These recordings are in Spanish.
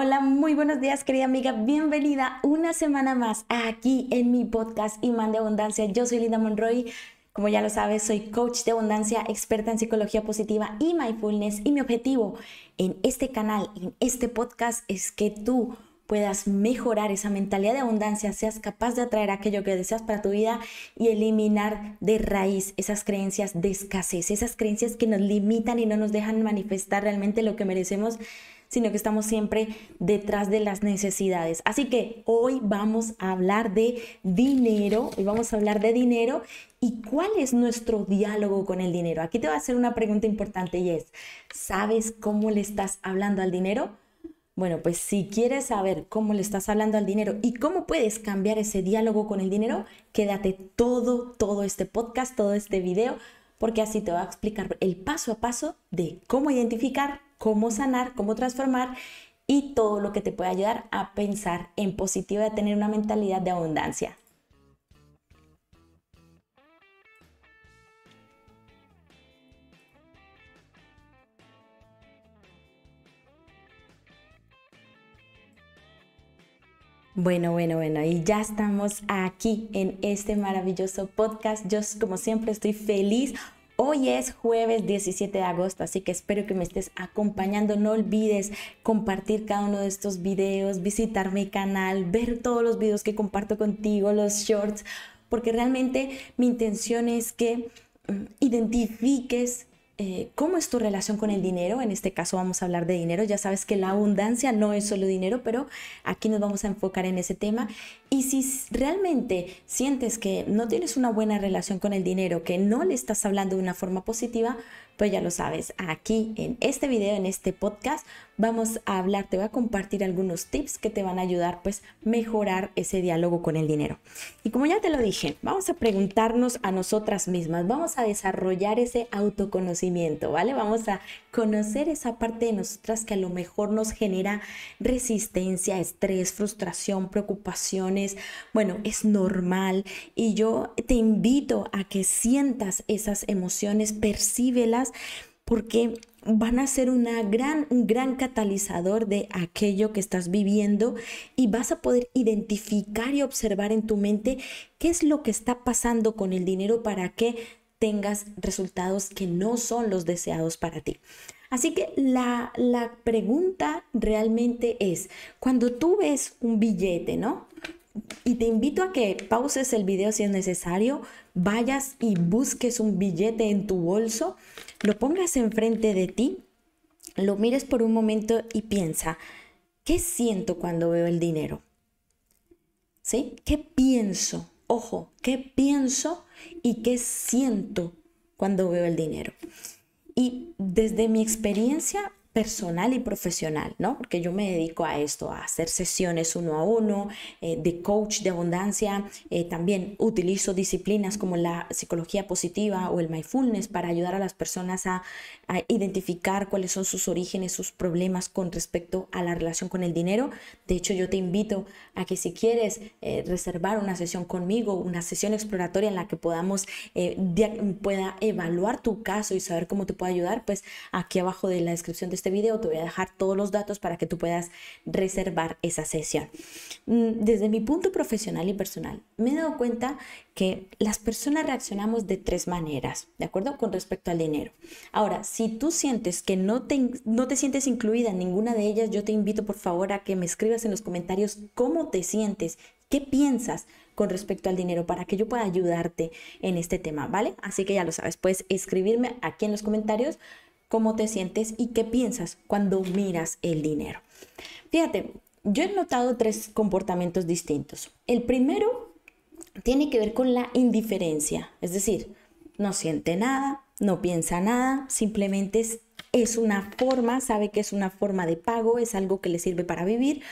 Hola, muy buenos días querida amiga, bienvenida una semana más aquí en mi podcast Imán de Abundancia. Yo soy Linda Monroy, como ya lo sabes, soy coach de abundancia, experta en psicología positiva y mindfulness. Y mi objetivo en este canal, en este podcast es que tú puedas mejorar esa mentalidad de abundancia, seas capaz de atraer aquello que deseas para tu vida y eliminar de raíz esas creencias de escasez, esas creencias que nos limitan y no nos dejan manifestar realmente lo que merecemos sino que estamos siempre detrás de las necesidades. Así que hoy vamos a hablar de dinero, hoy vamos a hablar de dinero y cuál es nuestro diálogo con el dinero. Aquí te voy a hacer una pregunta importante y es, ¿sabes cómo le estás hablando al dinero? Bueno, pues si quieres saber cómo le estás hablando al dinero y cómo puedes cambiar ese diálogo con el dinero, quédate todo, todo este podcast, todo este video, porque así te voy a explicar el paso a paso de cómo identificar cómo sanar, cómo transformar y todo lo que te puede ayudar a pensar en positivo y a tener una mentalidad de abundancia. Bueno, bueno, bueno, y ya estamos aquí en este maravilloso podcast. Yo como siempre estoy feliz Hoy es jueves 17 de agosto, así que espero que me estés acompañando. No olvides compartir cada uno de estos videos, visitar mi canal, ver todos los videos que comparto contigo, los shorts, porque realmente mi intención es que mm, identifiques eh, cómo es tu relación con el dinero. En este caso vamos a hablar de dinero. Ya sabes que la abundancia no es solo dinero, pero aquí nos vamos a enfocar en ese tema. Y si realmente sientes que no tienes una buena relación con el dinero, que no le estás hablando de una forma positiva, pues ya lo sabes, aquí en este video, en este podcast, vamos a hablar, te voy a compartir algunos tips que te van a ayudar pues mejorar ese diálogo con el dinero. Y como ya te lo dije, vamos a preguntarnos a nosotras mismas, vamos a desarrollar ese autoconocimiento, ¿vale? Vamos a conocer esa parte de nosotras que a lo mejor nos genera resistencia, estrés, frustración, preocupaciones. Bueno, es normal y yo te invito a que sientas esas emociones, percíbelas porque van a ser una gran, un gran catalizador de aquello que estás viviendo y vas a poder identificar y observar en tu mente qué es lo que está pasando con el dinero para que tengas resultados que no son los deseados para ti. Así que la, la pregunta realmente es, cuando tú ves un billete, ¿no? Y te invito a que pauses el video si es necesario, vayas y busques un billete en tu bolso, lo pongas enfrente de ti, lo mires por un momento y piensa, ¿qué siento cuando veo el dinero? ¿Sí? ¿Qué pienso? Ojo, ¿qué pienso y qué siento cuando veo el dinero? Y desde mi experiencia personal y profesional, ¿no? Porque yo me dedico a esto, a hacer sesiones uno a uno, eh, de coach de abundancia. Eh, también utilizo disciplinas como la psicología positiva o el mindfulness para ayudar a las personas a, identificar cuáles son sus orígenes, sus problemas con respecto a la relación con el dinero. De hecho, yo te invito a que si quieres eh, reservar una sesión conmigo, una sesión exploratoria en la que podamos, pueda evaluar tu caso y saber cómo te puedo ayudar, pues aquí abajo de la descripción de este este video te voy a dejar todos los datos para que tú puedas reservar esa sesión. Mm, desde mi punto profesional y personal, me he dado cuenta que las personas reaccionamos de tres maneras, ¿de acuerdo? Con respecto al dinero. Ahora, si tú sientes que no te, no te sientes incluida en ninguna de ellas, yo te invito por favor a que me escribas en los comentarios cómo te sientes, qué piensas con respecto al dinero para que yo pueda ayudarte en este tema, ¿vale? Así que ya lo sabes, puedes escribirme aquí en los comentarios cómo te sientes y qué piensas cuando miras el dinero. Fíjate, yo he notado tres comportamientos distintos. El primero tiene que ver con la indiferencia, es decir, no siente nada, no piensa nada, simplemente es, una forma, sabe que es una forma de pago, es algo que le sirve para vivir,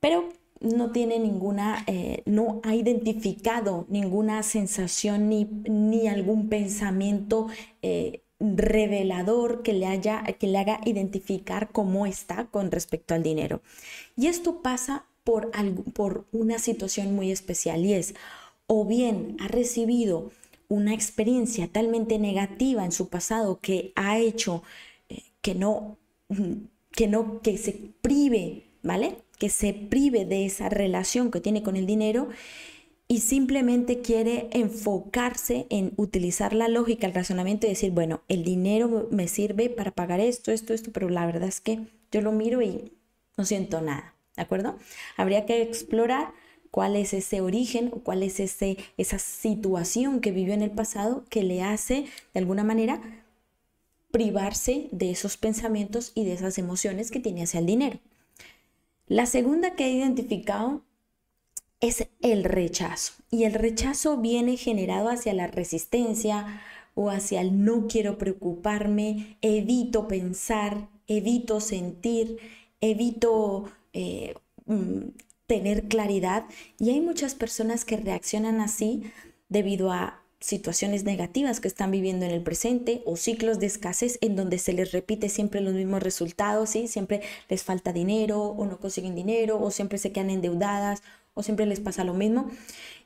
pero no tiene ninguna, eh, no ha identificado ninguna sensación ni, ni algún pensamiento eh, revelador que le, haya, que le haga identificar cómo está con respecto al dinero. Y esto pasa por, por una situación muy especial y es o bien ha recibido una experiencia talmente negativa en su pasado que ha hecho eh, que no que no, que se prive, ¿vale? Que se prive de esa relación que tiene con el dinero y simplemente quiere enfocarse en utilizar la lógica, el razonamiento y decir, bueno, el dinero me sirve para pagar esto, esto, esto, pero la verdad es que yo lo miro y no siento nada, ¿de acuerdo? Habría que explorar cuál es ese origen o cuál es ese, esa situación que vivió en el pasado que le hace de alguna manera privarse de esos pensamientos y de esas emociones que tiene hacia el dinero. La segunda que he identificado es el rechazo. Y el rechazo viene generado hacia la resistencia o hacia el no quiero preocuparme, evito pensar, evito sentir, evito eh, mm, tener claridad. Y hay muchas personas que reaccionan así debido a situaciones negativas que están viviendo en el presente o ciclos de escasez en donde se les repite siempre los mismos resultados, ¿sí? siempre les falta dinero o no consiguen dinero o siempre se quedan endeudadas o siempre les pasa lo mismo.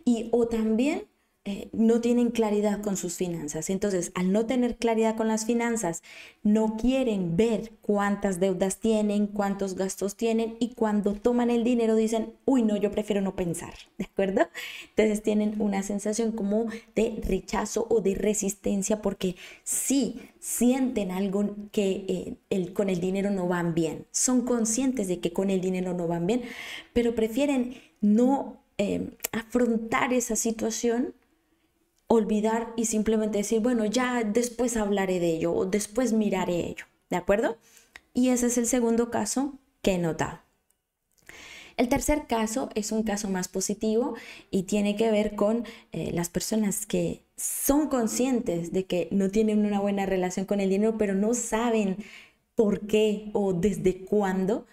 Y o también eh, no tienen claridad con sus finanzas. Entonces, al no tener claridad con las finanzas, no quieren ver cuántas deudas tienen, cuántos gastos tienen y cuando toman el dinero dicen, uy, no, yo prefiero no pensar, ¿de acuerdo? Entonces tienen una sensación como de rechazo o de resistencia porque sí sienten algo que eh, con el dinero no van bien, son conscientes de que con el dinero no van bien, pero prefieren no eh, afrontar esa situación olvidar y simplemente decir, bueno, ya después hablaré de ello o después miraré ello, ¿de acuerdo? Y ese es el segundo caso que he notado. El tercer caso es un caso más positivo y tiene que ver con eh, las personas que son conscientes de que no tienen una buena relación con el dinero, pero no saben por qué o desde cuándo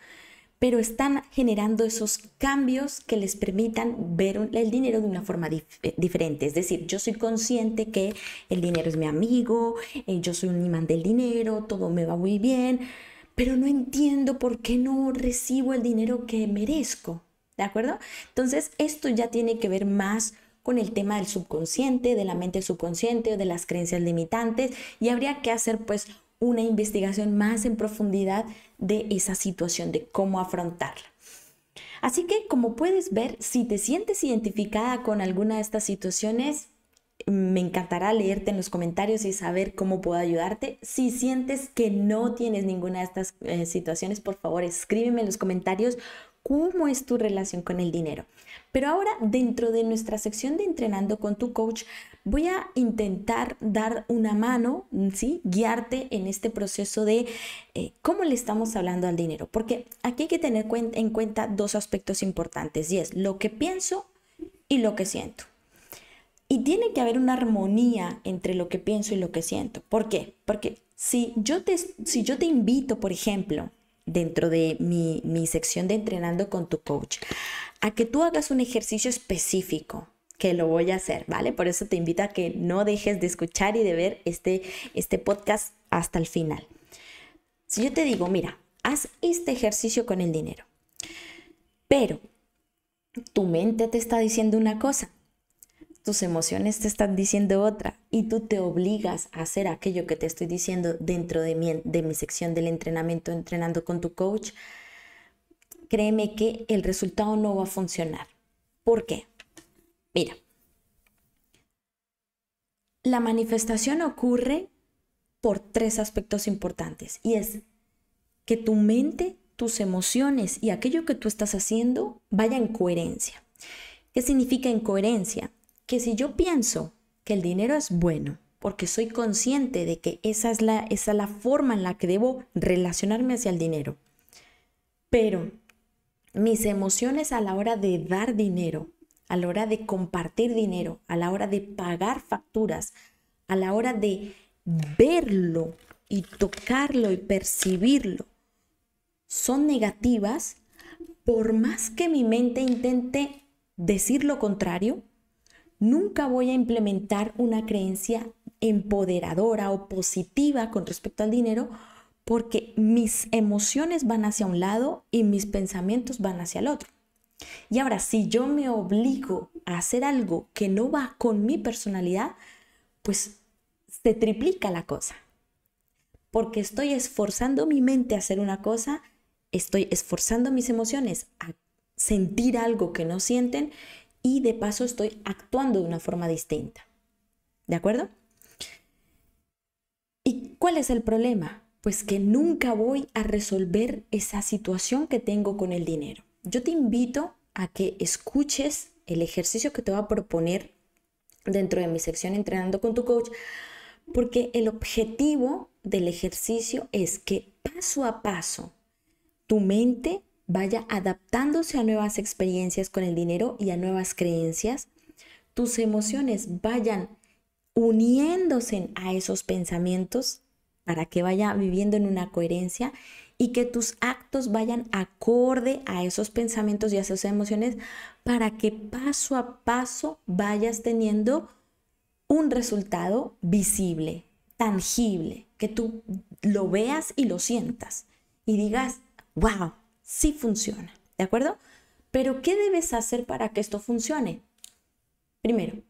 pero están generando esos cambios que les permitan ver el dinero de una forma diferente. Es decir, yo soy consciente que el dinero es mi amigo, eh, yo soy un imán del dinero, todo me va muy bien, pero no entiendo por qué no recibo el dinero que merezco. ¿De acuerdo? Entonces, esto ya tiene que ver más con el tema del subconsciente, de la mente subconsciente o de las creencias limitantes y habría que hacer pues una investigación más en profundidad de esa situación, de cómo afrontarla. Así que, como puedes ver, si te sientes identificada con alguna de estas situaciones, me encantará leerte en los comentarios y saber cómo puedo ayudarte. Si sientes que no tienes ninguna de estas eh, situaciones, por favor, escríbeme en los comentarios cómo es tu relación con el dinero. Pero ahora, dentro de nuestra sección de entrenando con tu coach, voy a intentar dar una mano, ¿sí? Guiarte en este proceso de eh, cómo le estamos hablando al dinero. Porque aquí hay que tener en cuenta dos aspectos importantes y es lo que pienso y lo que siento. Y tiene que haber una armonía entre lo que pienso y lo que siento. ¿Por qué? Porque si yo te, si yo te invito, por ejemplo, dentro de mi, mi sección de entrenando con tu coach, a que tú hagas un ejercicio específico, que lo voy a hacer, ¿vale? Por eso te invito a que no dejes de escuchar y de ver este, este podcast hasta el final. Si yo te digo, mira, haz este ejercicio con el dinero, pero tu mente te está diciendo una cosa, tus emociones te están diciendo otra y tú te obligas a hacer aquello que te estoy diciendo dentro de mi, de mi sección del entrenamiento, entrenando con tu coach, créeme que el resultado no va a funcionar. ¿Por qué? Mira, la manifestación ocurre por tres aspectos importantes y es que tu mente, tus emociones y aquello que tú estás haciendo vaya en coherencia. ¿Qué significa en coherencia? Que si yo pienso que el dinero es bueno, porque soy consciente de que esa es la, esa es la forma en la que debo relacionarme hacia el dinero, pero mis emociones a la hora de dar dinero, a la hora de compartir dinero, a la hora de pagar facturas, a la hora de verlo y tocarlo y percibirlo, son negativas, por más que mi mente intente decir lo contrario, nunca voy a implementar una creencia empoderadora o positiva con respecto al dinero porque mis emociones van hacia un lado y mis pensamientos van hacia el otro. Y ahora, si yo me obligo a hacer algo que no va con mi personalidad, pues se triplica la cosa. porque estoy esforzando mi mente a hacer una cosa, estoy esforzando mis emociones a sentir algo que no sienten y de paso estoy actuando de una forma distinta. ¿De acuerdo? ¿Y cuál es el problema? Pues que nunca voy a resolver esa situación que tengo con el dinero. Yo te invito a que escuches el ejercicio que te voy a proponer dentro de mi sección Entrenando con tu coach, porque el objetivo del ejercicio es que paso a paso tu mente vaya adaptándose a nuevas experiencias con el dinero y a nuevas creencias, tus emociones vayan uniéndose a esos pensamientos para que vaya viviendo en una coherencia y que tus actos vayan acorde a esos pensamientos y a esas emociones para que paso a paso vayas teniendo un resultado visible, tangible, que tú lo veas y lo sientas y digas, wow, sí funciona, ¿de acuerdo? Pero ¿qué debes hacer para que esto funcione? Primero,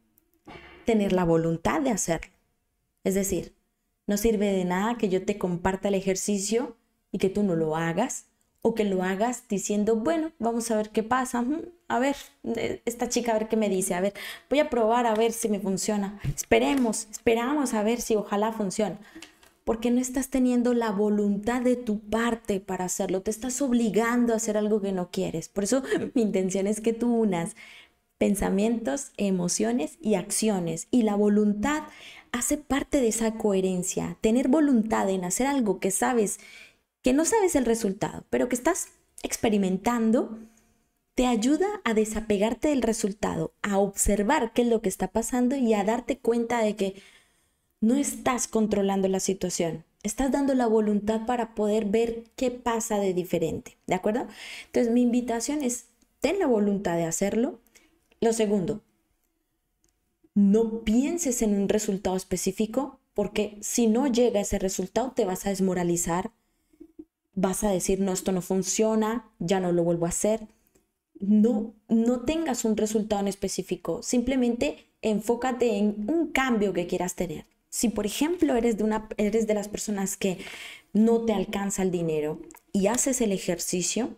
tener la voluntad de hacerlo. Es decir, no sirve de nada que yo te comparta el ejercicio y que tú no lo hagas o que lo hagas diciendo, bueno, vamos a ver qué pasa, a ver, eh, esta chica a ver qué me dice, a ver, voy a probar a ver si me funciona. Esperemos, esperamos a ver si ojalá funcione. Porque no estás teniendo la voluntad de tu parte para hacerlo, te estás obligando a hacer algo que no quieres. Por eso mi intención es que tú unas pensamientos, emociones y acciones. Y la voluntad hace parte de esa coherencia. Tener voluntad en hacer algo que sabes, que no sabes el resultado, pero que estás experimentando, te ayuda a desapegarte del resultado, a observar qué es lo que está pasando y a darte cuenta de que no estás controlando la situación. Estás dando la voluntad para poder ver qué pasa de diferente, ¿de acuerdo? Entonces mi invitación es, ten la voluntad de hacerlo, lo segundo, no pienses en un resultado específico porque si no llega ese resultado te vas a desmoralizar, vas a decir, no, esto no funciona, ya no lo vuelvo a hacer. No, no tengas un resultado en específico, simplemente enfócate en un cambio que quieras tener. Si por ejemplo eres de, una, eres de las personas que no te alcanza el dinero y haces el ejercicio,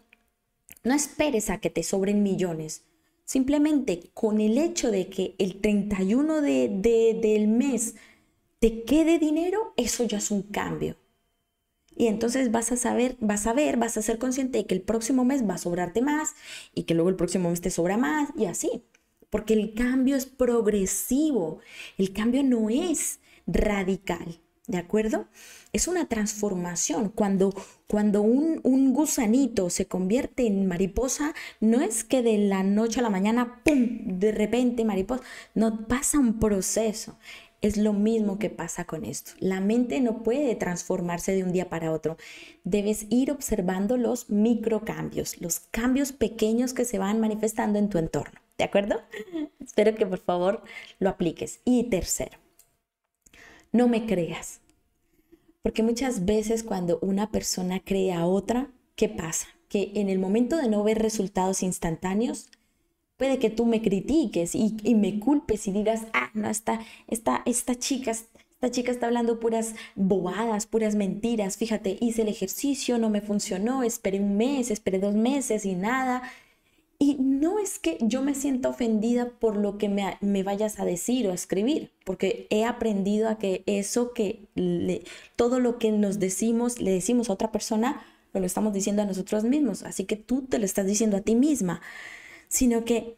no esperes a que te sobren millones. Simplemente con el hecho de que el 31 de, del mes te quede dinero, eso ya es un cambio. Y entonces vas a saber, vas a ver, vas a ser consciente de que el próximo mes va a sobrarte más y que luego el próximo mes te sobra más y así. Porque el cambio es progresivo, el cambio no es radical. ¿De acuerdo? Es una transformación. Cuando, cuando un, un, gusanito se convierte en mariposa, no es que de la noche a la mañana, ¡pum!, de repente mariposa. No, pasa un proceso. Es lo mismo que pasa con esto. La mente no puede transformarse de un día para otro. Debes ir observando los microcambios, los cambios pequeños que se van manifestando en tu entorno. ¿De acuerdo? Espero que por favor lo apliques. Y tercero, no me creas. Porque muchas veces cuando una persona cree a otra, ¿qué pasa? Que en el momento de no ver resultados instantáneos, puede que tú me critiques y, me culpes y digas, ah, no, esta, esta, esta chica, esta chica está hablando puras bobadas, puras mentiras. Fíjate, hice el ejercicio, no me funcionó, esperé un mes, esperé dos meses y nada. Y no es que yo me sienta ofendida por lo que me, vayas a decir o a escribir, porque he aprendido a que eso que todo lo que nos decimos, le decimos a otra persona, lo estamos diciendo a nosotros mismos. Así que tú te lo estás diciendo a ti misma. Sino que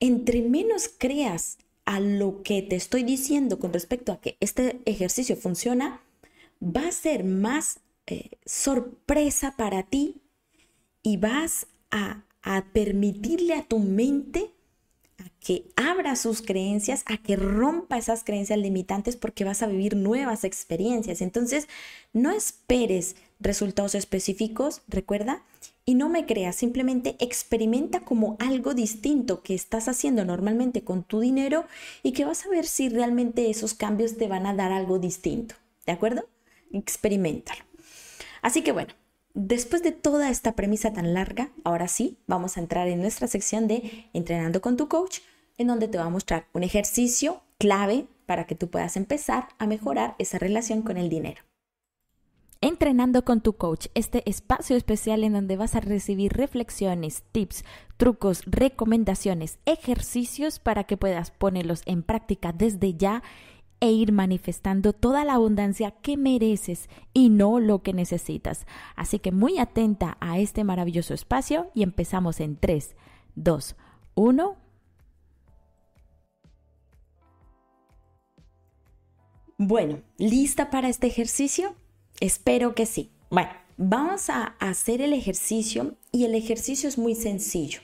entre menos creas a lo que te estoy diciendo con respecto a que este ejercicio funciona, va a ser más eh, sorpresa para ti y vas a a permitirle a tu mente a que abra sus creencias, a que rompa esas creencias limitantes porque vas a vivir nuevas experiencias. Entonces, no esperes resultados específicos, recuerda, y no me creas, simplemente experimenta como algo distinto que estás haciendo normalmente con tu dinero y que vas a ver si realmente esos cambios te van a dar algo distinto. ¿De acuerdo? Experimentalo. Así que bueno, Después de toda esta premisa tan larga, ahora sí, vamos a entrar en nuestra sección de Entrenando con tu coach, en donde te voy a mostrar un ejercicio clave para que tú puedas empezar a mejorar esa relación con el dinero. Entrenando con tu coach, este espacio especial en donde vas a recibir reflexiones, tips, trucos, recomendaciones, ejercicios para que puedas ponerlos en práctica desde ya e ir manifestando toda la abundancia que mereces y no lo que necesitas. Así que muy atenta a este maravilloso espacio y empezamos en 3, 2, 1. Bueno, ¿lista para este ejercicio? Espero que sí. Bueno, vamos a hacer el ejercicio y el ejercicio es muy sencillo.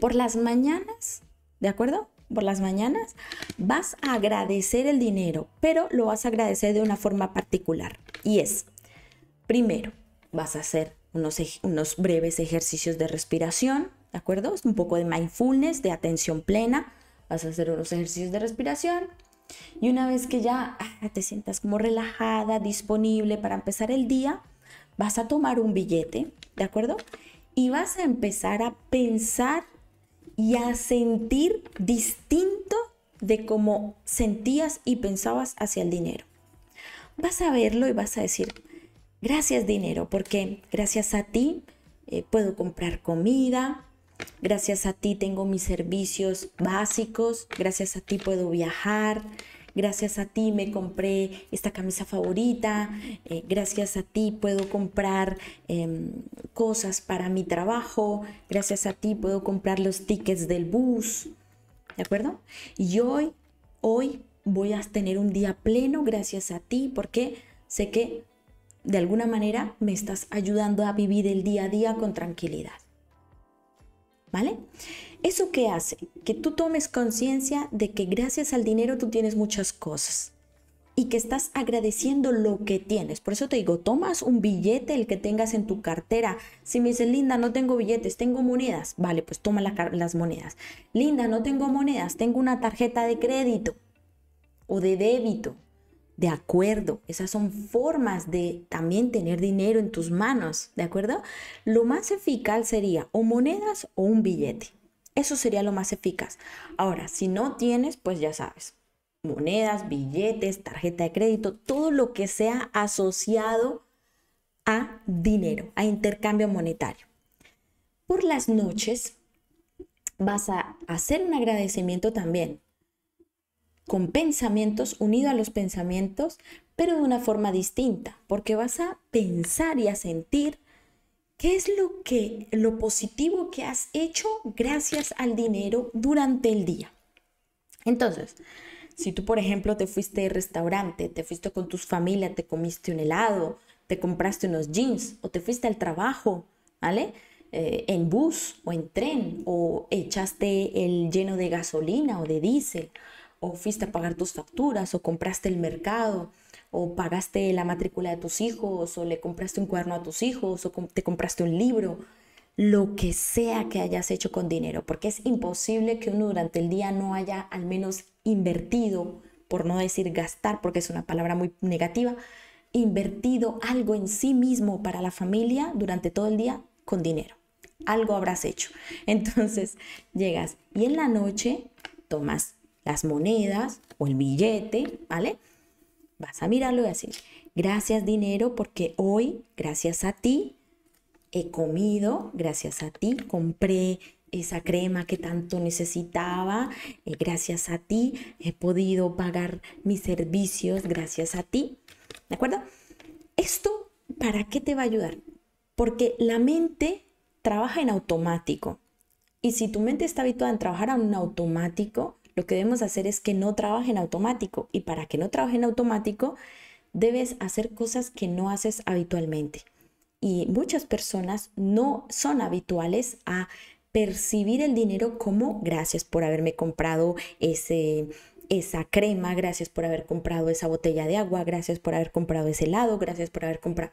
Por las mañanas, ¿de acuerdo? Por las mañanas vas a agradecer el dinero, pero lo vas a agradecer de una forma particular. Y es, primero, vas a hacer unos, breves ejercicios de respiración, ¿de acuerdo? Un poco de mindfulness, de atención plena. Vas a hacer unos ejercicios de respiración y una vez que ya ah, te sientas como relajada, disponible para empezar el día, vas a tomar un billete, ¿de acuerdo? Y vas a empezar a pensar y a sentir distinto de cómo sentías y pensabas hacia el dinero. Vas a verlo y vas a decir, gracias dinero, porque gracias a ti eh, puedo comprar comida, Gracias a ti tengo mis servicios básicos, gracias a ti puedo viajar, gracias a ti me compré esta camisa favorita, eh, gracias a ti puedo comprar em, cosas para mi trabajo, gracias a ti puedo comprar los tickets del bus, ¿de acuerdo? Y hoy, hoy voy a tener un día pleno gracias a ti porque sé que de alguna manera me estás ayudando a vivir el día a día con tranquilidad. ¿vale? ¿Eso qué hace? Que tú tomes conciencia de que gracias al dinero tú tienes muchas cosas y que estás agradeciendo lo que tienes. Por eso te digo, tomas un billete, el que tengas en tu cartera. Si me dices, Linda, no tengo billetes, tengo monedas. Vale, pues toma las monedas. Linda, no tengo monedas, tengo una tarjeta de crédito o de débito de acuerdo. Esas son formas de también tener dinero en tus manos, ¿de acuerdo? Lo más eficaz sería o monedas o un billete. Eso sería lo más eficaz. Ahora, si no tienes, pues ya sabes, monedas, billetes, tarjeta de crédito, todo lo que sea asociado a dinero, a intercambio monetario. Por las noches vas a hacer un agradecimiento también con pensamientos, unido a los pensamientos, pero de una forma distinta, porque vas a pensar y a sentir qué es lo que lo positivo que has hecho gracias al dinero durante el día. Entonces, si tú, por ejemplo, te fuiste de restaurante, te fuiste con tus familia, te comiste un helado, te compraste unos jeans o te fuiste al trabajo, ¿vale? Eh, en bus o en tren o echaste el lleno de gasolina o de diésel o fuiste a pagar tus facturas, o compraste el mercado, o pagaste la matrícula de tus hijos, o le compraste un cuaderno a tus hijos, o te compraste un libro, lo que sea que hayas hecho con dinero, porque es imposible que uno durante el día no haya al menos invertido, por no decir gastar, porque es una palabra muy negativa, invertido algo en sí mismo para la familia durante todo el día con dinero. Algo habrás hecho. Entonces llegas y en la noche tomas las monedas o el billete, ¿vale? Vas a mirarlo y decir, gracias dinero porque hoy, gracias a ti, he comido, gracias a ti, compré esa crema que tanto necesitaba, eh, gracias a ti, he podido pagar mis servicios, gracias a ti, ¿de acuerdo? Esto, ¿para qué te va a ayudar? Porque la mente trabaja en automático. Y si tu mente está habituada a trabajar en automático, lo que debemos hacer es que no trabaje en automático y para que no trabaje en automático debes hacer cosas que no haces habitualmente. Y muchas personas no son habituales a percibir el dinero como gracias por haberme comprado ese, esa crema, gracias por haber comprado esa botella de agua, gracias por haber comprado ese helado, gracias por haber comprado...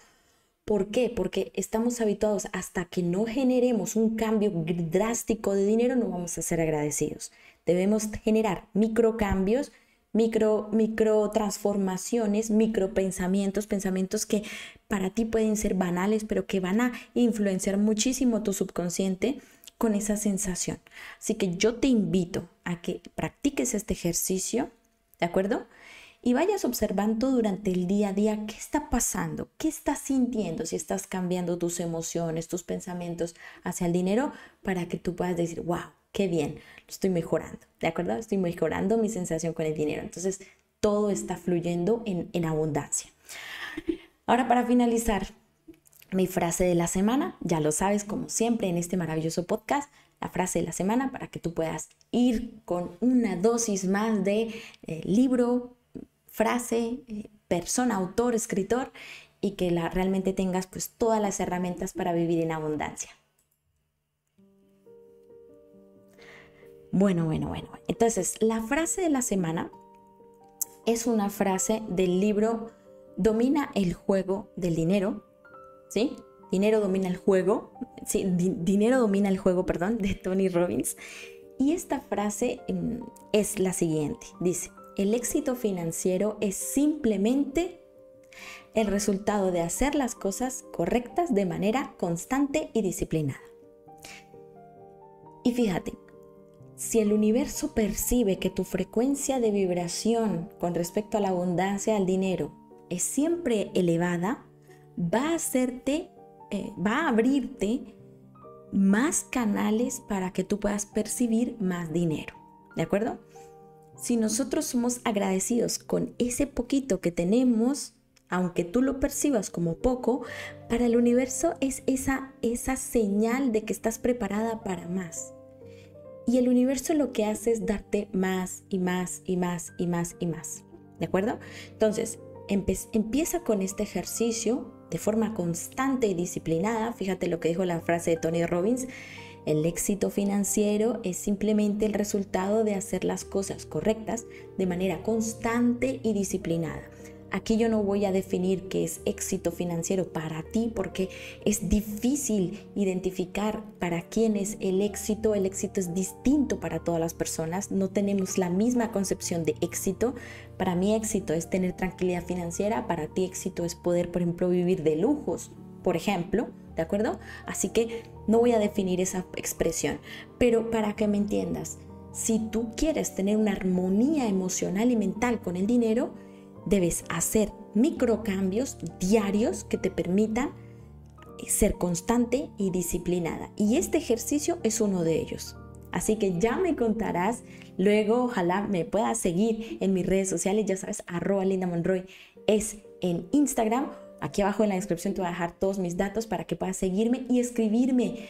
¿Por qué? Porque estamos habituados hasta que no generemos un cambio drástico de dinero, no vamos a ser agradecidos. Debemos generar microcambios, micro, micro transformaciones, micro pensamientos, pensamientos que para ti pueden ser banales, pero que van a influenciar muchísimo tu subconsciente con esa sensación. Así que yo te invito a que practiques este ejercicio, ¿de acuerdo? Y vayas observando durante el día a día qué está pasando, qué estás sintiendo, si estás cambiando tus emociones, tus pensamientos hacia el dinero para que tú puedas decir, wow, qué bien, estoy mejorando, ¿de acuerdo? Estoy mejorando mi sensación con el dinero. Entonces, todo está fluyendo en, en abundancia. Ahora, para finalizar, mi frase de la semana, ya lo sabes, como siempre en este maravilloso podcast, la frase de la semana para que tú puedas ir con una dosis más de eh, libro, frase, eh, persona, autor, escritor y que la, realmente tengas pues todas las herramientas para vivir en abundancia. Bueno, bueno, bueno. Entonces, la frase de la semana es una frase del libro Domina el juego del dinero, ¿sí? Dinero domina el juego, sí, dinero domina el juego, perdón, de Tony Robbins. Y esta frase mm, es la siguiente. Dice, el éxito financiero es simplemente el resultado de hacer las cosas correctas de manera constante y disciplinada. Y fíjate, si el universo percibe que tu frecuencia de vibración con respecto a la abundancia del dinero es siempre elevada, va a hacerte eh, va a abrirte más canales para que tú puedas percibir más dinero. ¿De acuerdo? Si nosotros somos agradecidos con ese poquito que tenemos, aunque tú lo percibas como poco, para el universo es esa, esa señal de que estás preparada para más. Y el universo lo que hace es darte más y más y más y más y más. ¿De acuerdo? Entonces, empieza con este ejercicio de forma constante y disciplinada. Fíjate lo que dijo la frase de Tony Robbins. El éxito financiero es simplemente el resultado de hacer las cosas correctas de manera constante y disciplinada. Aquí yo no voy a definir qué es éxito financiero para ti porque es difícil identificar para quién es el éxito. El éxito es distinto para todas las personas. No tenemos la misma concepción de éxito. Para mí éxito es tener tranquilidad financiera. Para ti éxito es poder, por ejemplo, vivir de lujos, por ejemplo. ¿De acuerdo? Así que no voy a definir esa expresión. Pero para que me entiendas, si tú quieres tener una armonía emocional y mental con el dinero, debes hacer microcambios diarios que te permitan ser constante y disciplinada. Y este ejercicio es uno de ellos. Así que ya me contarás, luego ojalá me puedas seguir en mis redes sociales, ya sabes, arroba Linda Monroy es en Instagram. Aquí abajo en la descripción te voy a dejar todos mis datos para que puedas seguirme y escribirme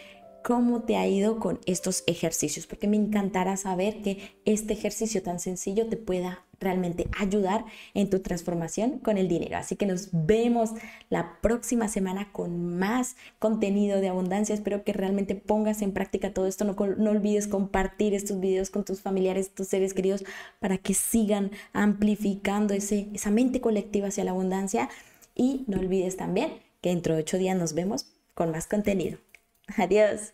cómo te ha ido con estos ejercicios, porque me encantará saber que este ejercicio tan sencillo te pueda realmente ayudar en tu transformación con el dinero. Así que nos vemos la próxima semana con más contenido de abundancia. Espero que realmente pongas en práctica todo esto. No, no olvides compartir estos videos con tus familiares, tus seres queridos, para que sigan amplificando ese, esa mente colectiva hacia la abundancia. Y no olvides también que dentro de ocho días nos vemos con más contenido. Adiós.